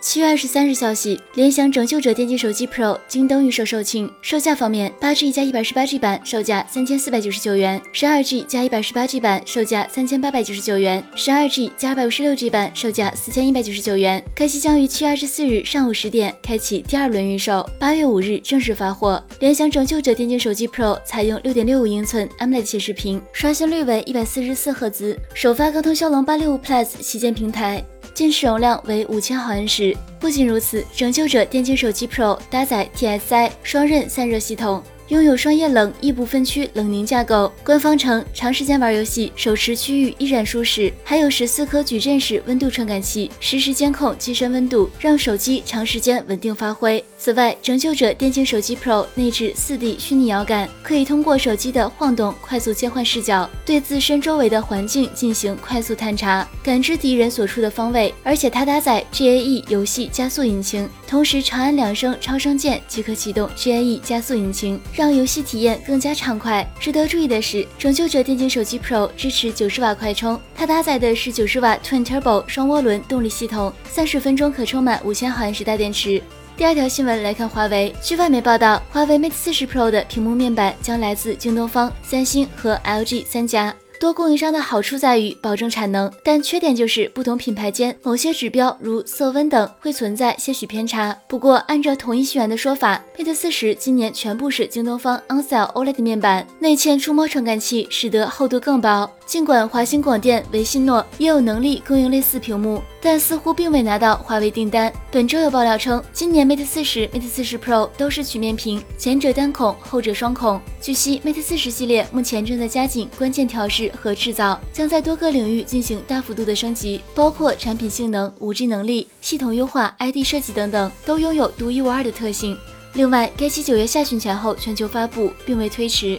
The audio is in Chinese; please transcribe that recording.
七月二十三日消息，联想拯救者电竞手机 Pro 京东预售售罄。售价方面，八 G 加一百十八 G 版售价三千四百九十九元，十二 G 加一百十八 G 版售价三千八百九十九元，十二 G 加二百五十六 G 版售价四千一百九十九元。该机将于七月二十四日上午十点开启第二轮预售，八月五日正式发货。联想拯救者电竞手机 Pro 采用六点六五英寸 AMOLED 显示屏，刷新率为一百四十四赫兹，首发高通骁龙八六五 Plus 旗舰平台。电池容量为五千毫安时。不仅如此，拯救者电竞手机 Pro 搭载 TSI 双刃散热系统。拥有双液冷异步分区冷凝架构，官方称长时间玩游戏手持区域依然舒适，还有十四颗矩阵式温度传感器，实时监控机身温度，让手机长时间稳定发挥。此外，拯救者电竞手机 Pro 内置四 D 虚拟遥感，可以通过手机的晃动快速切换视角，对自身周围的环境进行快速探查，感知敌人所处的方位。而且它搭载 GAE 游戏加速引擎，同时长按两声超声键即可启动 GAE 加速引擎。让游戏体验更加畅快。值得注意的是，拯救者电竞手机 Pro 支持九十瓦快充，它搭载的是九十瓦 Twin Turbo 双涡轮动力系统，三十分钟可充满五千毫安时大电池。第二条新闻来看，华为。据外媒报道，华为 Mate 四十 Pro 的屏幕面板将来自京东方、三星和 LG 三家。多供应商的好处在于保证产能，但缺点就是不同品牌间某些指标如色温等会存在些许偏差。不过，按照统一信源的说法，Mate 四十今年全部是京东方 OnCell OLED 面板，内嵌触摸传感器，使得厚度更薄。尽管华星广电、维信诺也有能力供应类似屏幕，但似乎并未拿到华为订单。本周有爆料称，今年 Mate 四十、Mate 四十 Pro 都是曲面屏，前者单孔，后者双孔。据悉，Mate 四十系列目前正在加紧关键调试和制造，将在多个领域进行大幅度的升级，包括产品性能、五 G 能力、系统优化、ID 设计等等，都拥有独一无二的特性。另外，该机九月下旬前后全球发布，并未推迟。